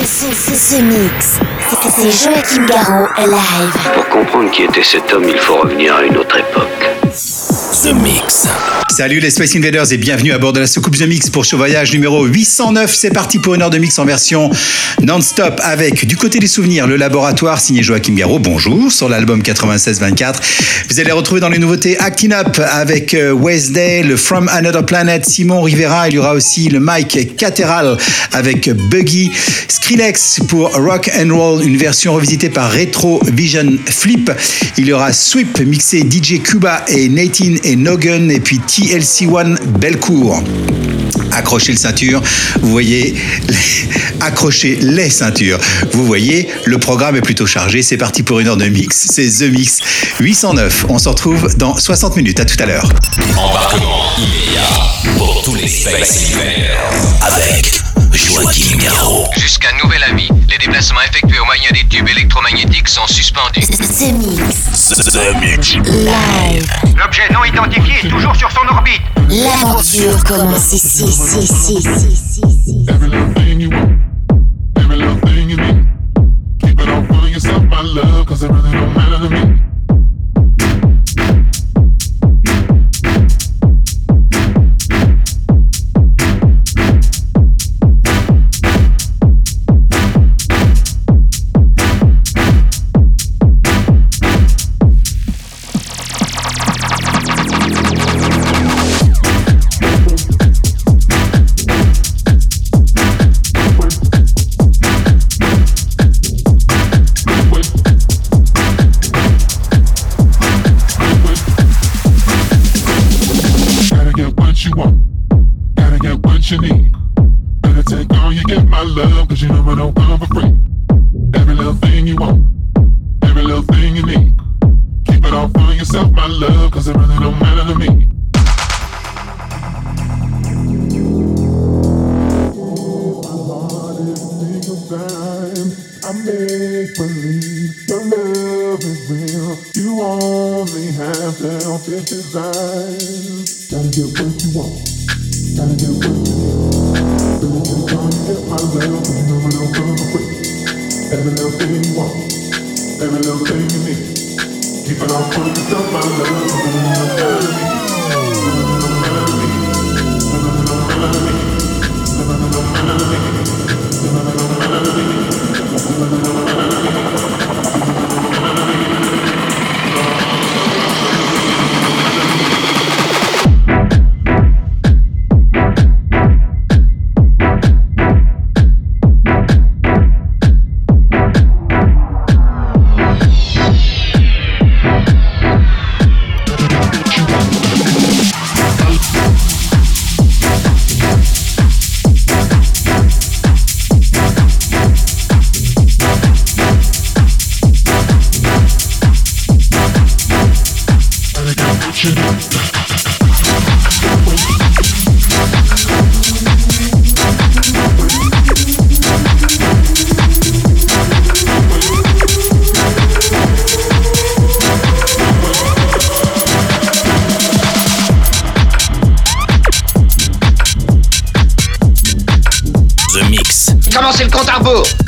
The Mix. C'est Joachim Garraud live. Pour comprendre qui était cet homme, il faut revenir à une autre époque. The Mix. Salut les Space Invaders et bienvenue à bord de la soucoupe The Mix pour ce voyage numéro 809. C'est parti pour une heure de mix en version non-stop avec du côté des souvenirs le laboratoire signé Joachim Garraud. Bonjour sur l'album 96-24. Vous allez retrouver dans les nouveautés Acting Up avec euh, Wednesday, le From Another Planet, Simon Rivera. Il y aura aussi le Mike Cateral avec Buggy, Skrillex pour Rock and Roll, une version revisitée par Retro Vision Flip. Il y aura Sweep mixé DJ Cuba et Nathan et Nogun et puis TLC1 Belcourt. Accrochez le ceinture, vous voyez, les... accrochez les ceintures. Vous voyez, le programme est plutôt chargé. C'est parti pour une heure de mix. C'est The Mix 809. On se retrouve dans 60 minutes. À tout à l'heure. Embarquement immédiat pour tous les Space avec Garraud. Jusqu'à nouvel avis, les déplacements effectués au moyen des tubes électromagnétiques sont suspendus. The Mix. The Mix. Live. L'objet non identifié est toujours sur son orbite. L'aventure commence ici, ici, ici, ici. Every little thing you want, every little thing you need. Keep it for yourself, my love, cause it really don't matter to me. Commencez le compte à rebours?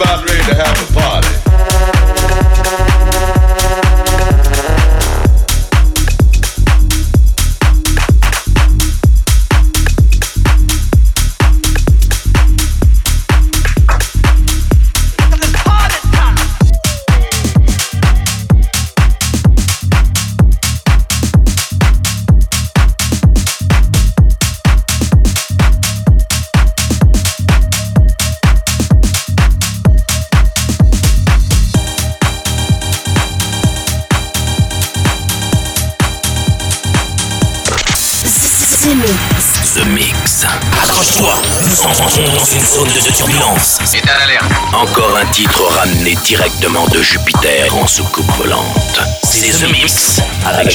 about ready to have a party. directement de Jupiter en soucoupe volante. C'est The Mix avec, avec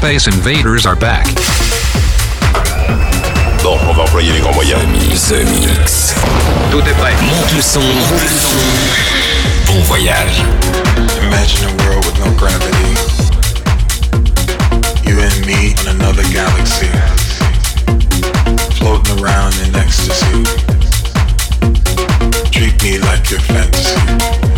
Space invaders are back. Bon, on va employer les grands moyens. The Mix. Tout est prêt. Monte le son. Bon voyage. Imagine a world with no gravity. You and me on another galaxy. Floating around in ecstasy. Treat me like your fantasy.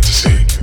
fantasy.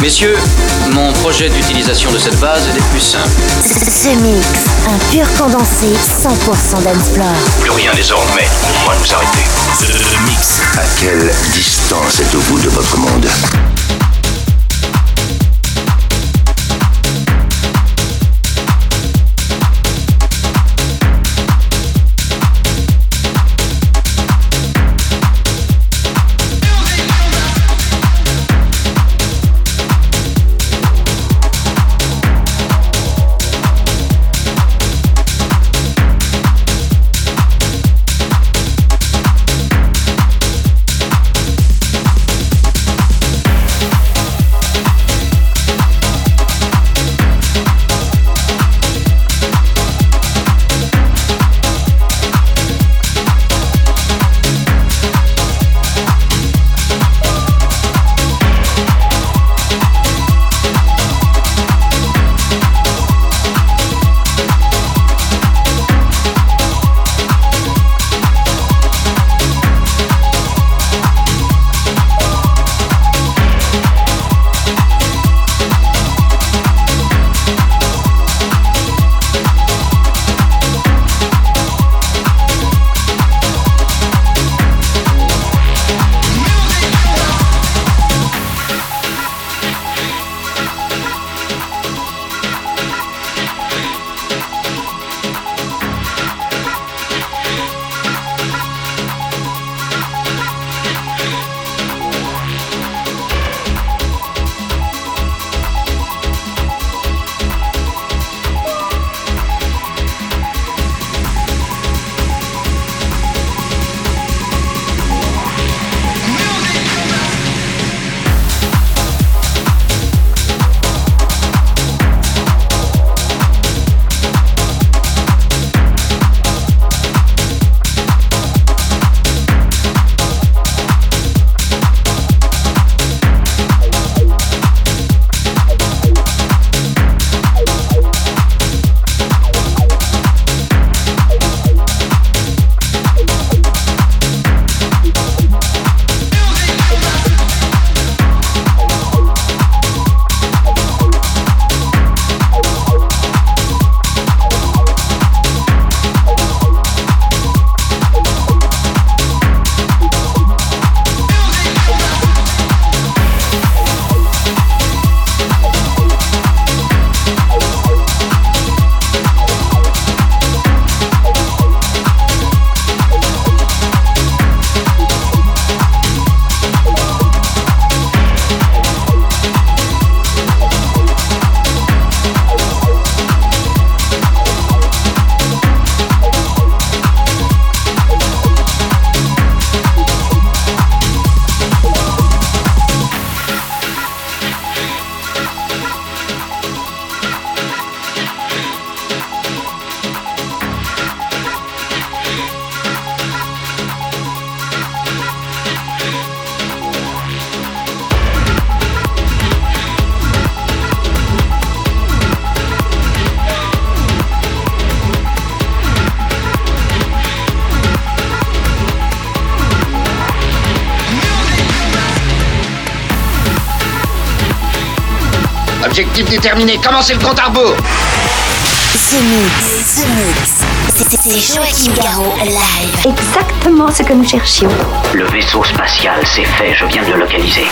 Messieurs, mon projet d'utilisation de cette base est des plus simples. Ce mix, un pur condensé 100% dancefloor. Plus rien désormais pour moi nous arrêter. The Mix. À quelle distance êtes-vous de votre monde? Objectif déterminé, commencez le compte à rebours The Mix, The Mix. C'est Joachim Garraud live. Exactement ce que nous cherchions. Le vaisseau spatial, c'est fait, je viens de le localiser.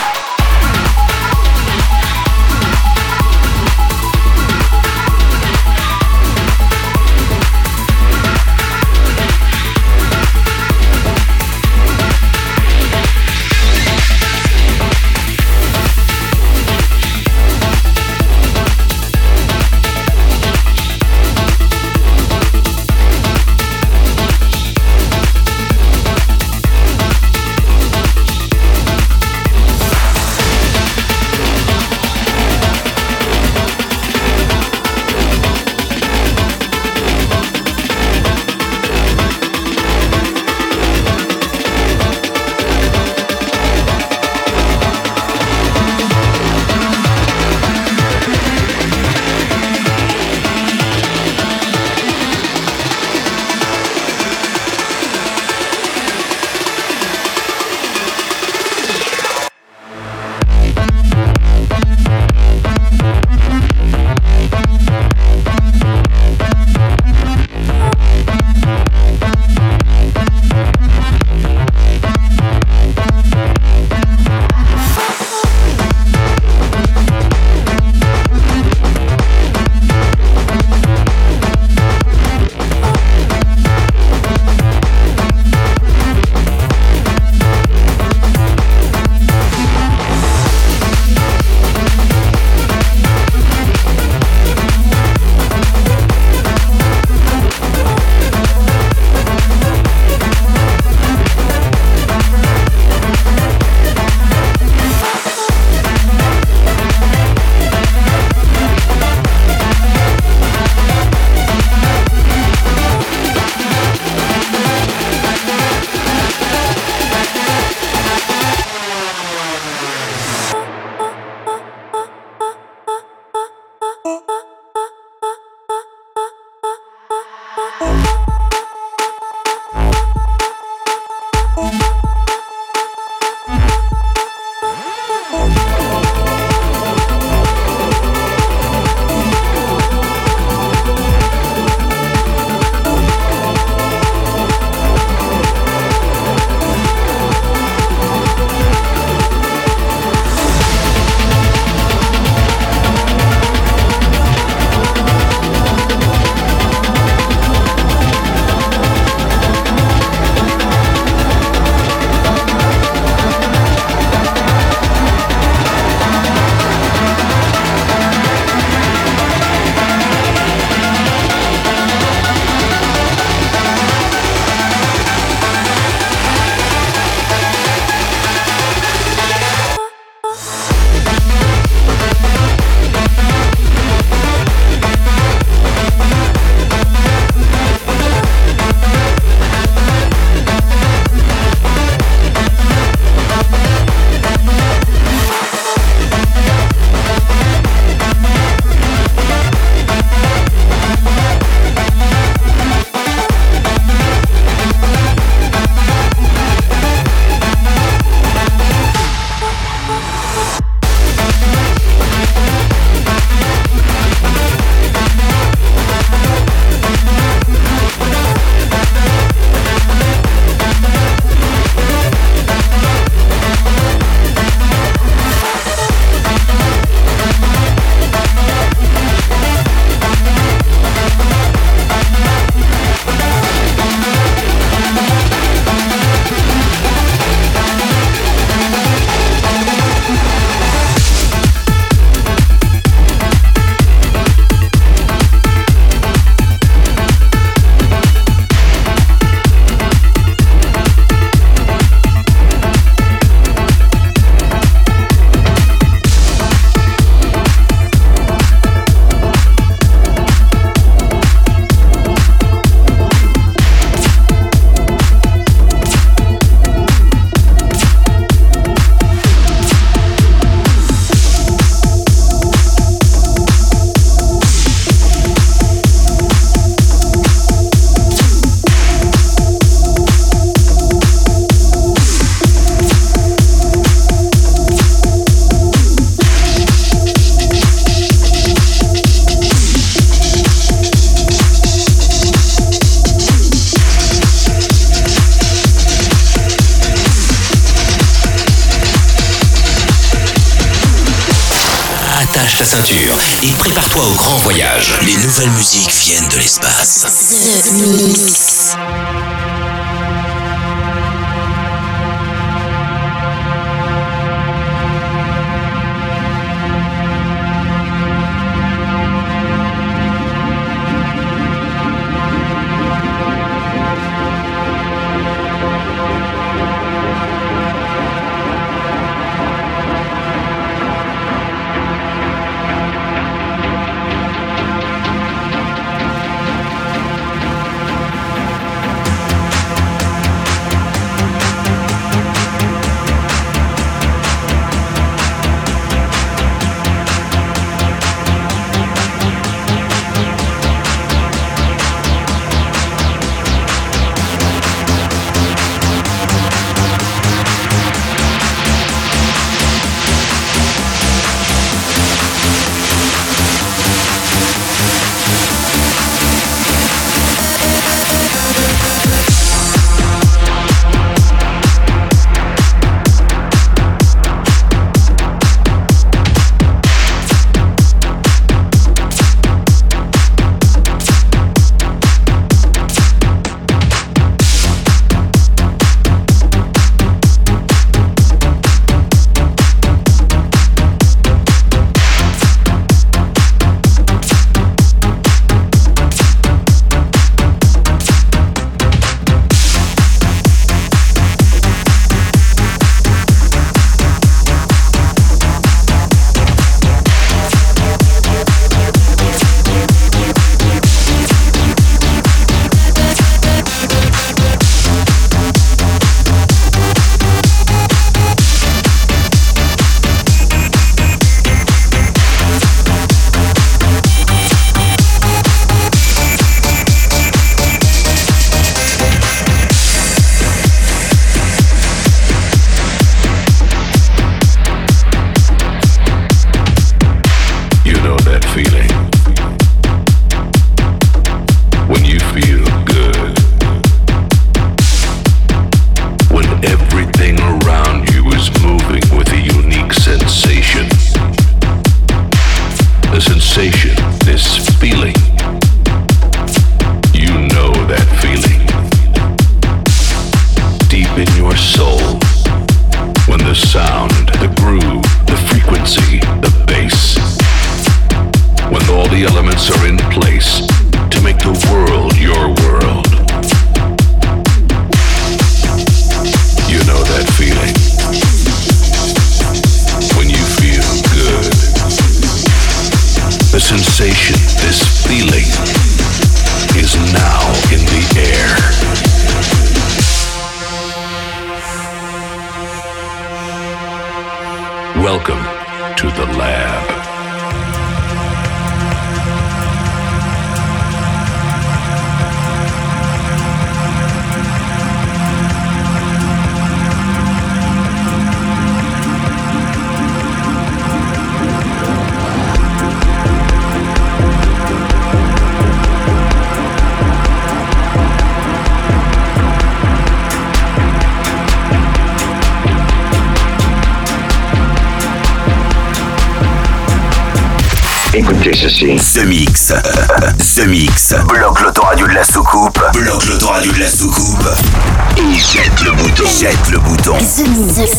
Le bouton.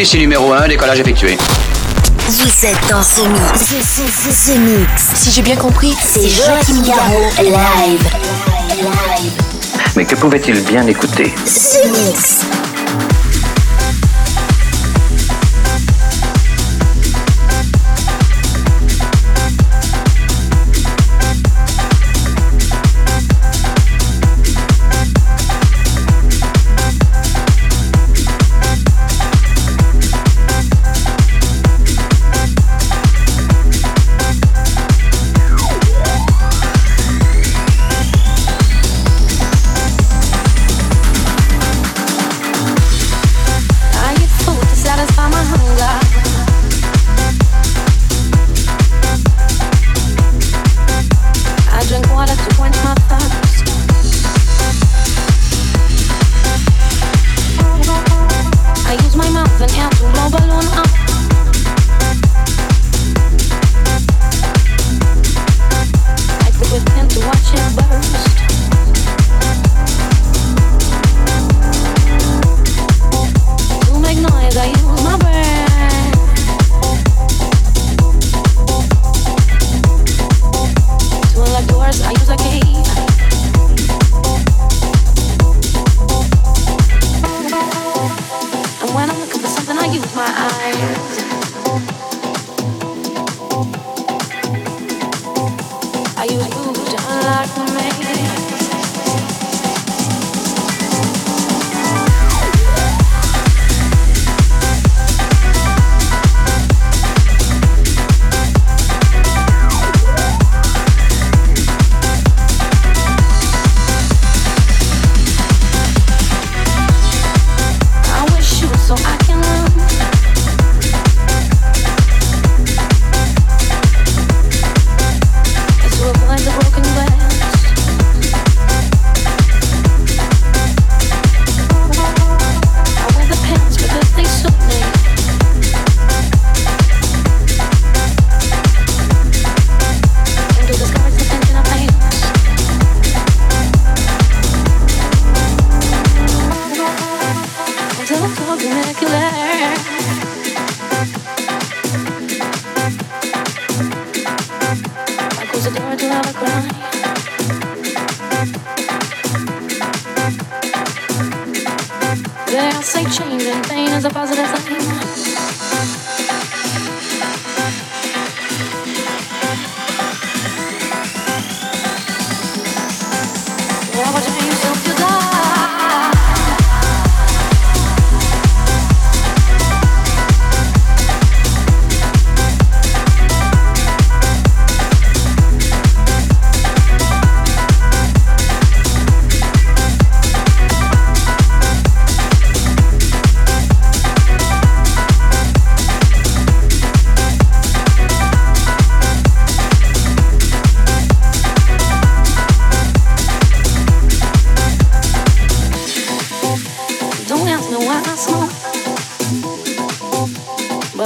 Ici numéro 1, décollage effectué. Vous êtes dans ce mix. Ce, mix. Si j'ai bien compris, c'est Joachim Garraud live. live. Mais que pouvait-il bien écouter? Ce mix.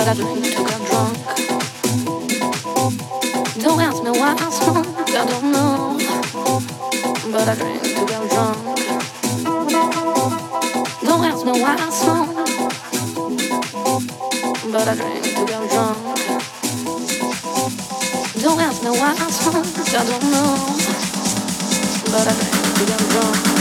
Don't ask me why I smoke, I don't know. But I drink to get drunk. Don't ask me why I smoke, but I drink to get drunk. Don't ask me why I smoke, I don't know. But I drink to get drunk.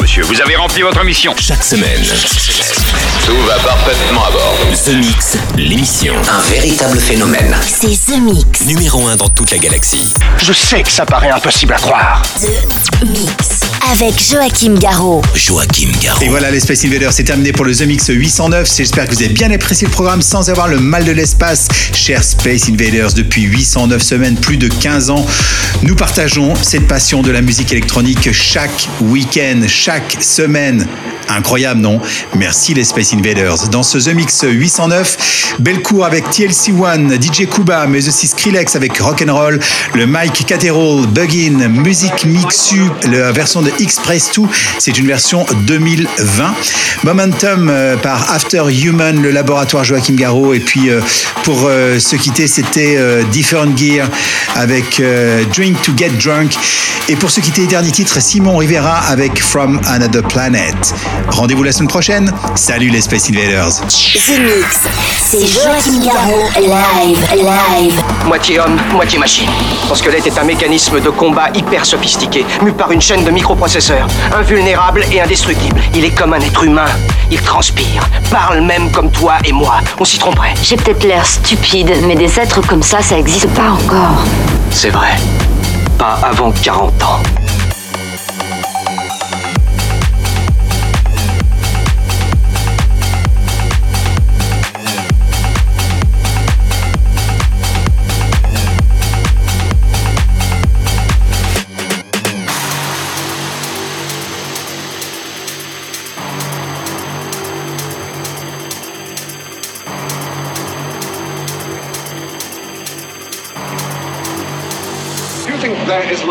Monsieur. Vous avez rempli votre mission. Chaque semaine. Tout va parfaitement à bord. The Mix, l'émission. Un véritable phénomène. C'est The Mix. Numéro 1 dans toute la galaxie. Je sais que ça paraît impossible à croire. The Mix. Avec Joachim Garraud. Joachim Garraud. Et voilà, les Space Invaders, c'est terminé pour le The Mix 809. J'espère que vous avez bien apprécié le programme sans avoir le mal de l'espace. Chers Space Invaders, depuis 809 semaines, plus de 15 ans, nous partageons cette passion de la musique électronique chaque week-end, chaque semaine. Incroyable, non? Merci les Space Invaders. Dans ce The Mix 809, Belcourt avec TLC One, DJ Kuba, mais aussi Skrillex avec Rock'n'Roll, le Mike Caterol, Bugin, Music Mixu, la version de Express 2, c'est une version 2020. Momentum euh, par After Human, le laboratoire Joachim Garraud. Et puis euh, pour euh, se quitter, c'était Different Gear avec Drink to Get Drunk. Et pour se quitter, dernier titre, Simon Rivera avec From Another Planet. Rendez-vous la semaine prochaine. Salut les Space Invaders. The Mix, c'est Joachim Garraud, live, live. Moitié homme, moitié machine. Son squelette est un mécanisme de combat hyper sophistiqué, mu par une chaîne de microprocesseurs, invulnérable et indestructible. Il est comme un être humain. Il transpire, parle même comme toi et moi. On s'y tromperait. J'ai peut-être l'air stupide, mais des êtres comme ça, ça existe pas encore. C'est vrai. Pas avant 40 ans.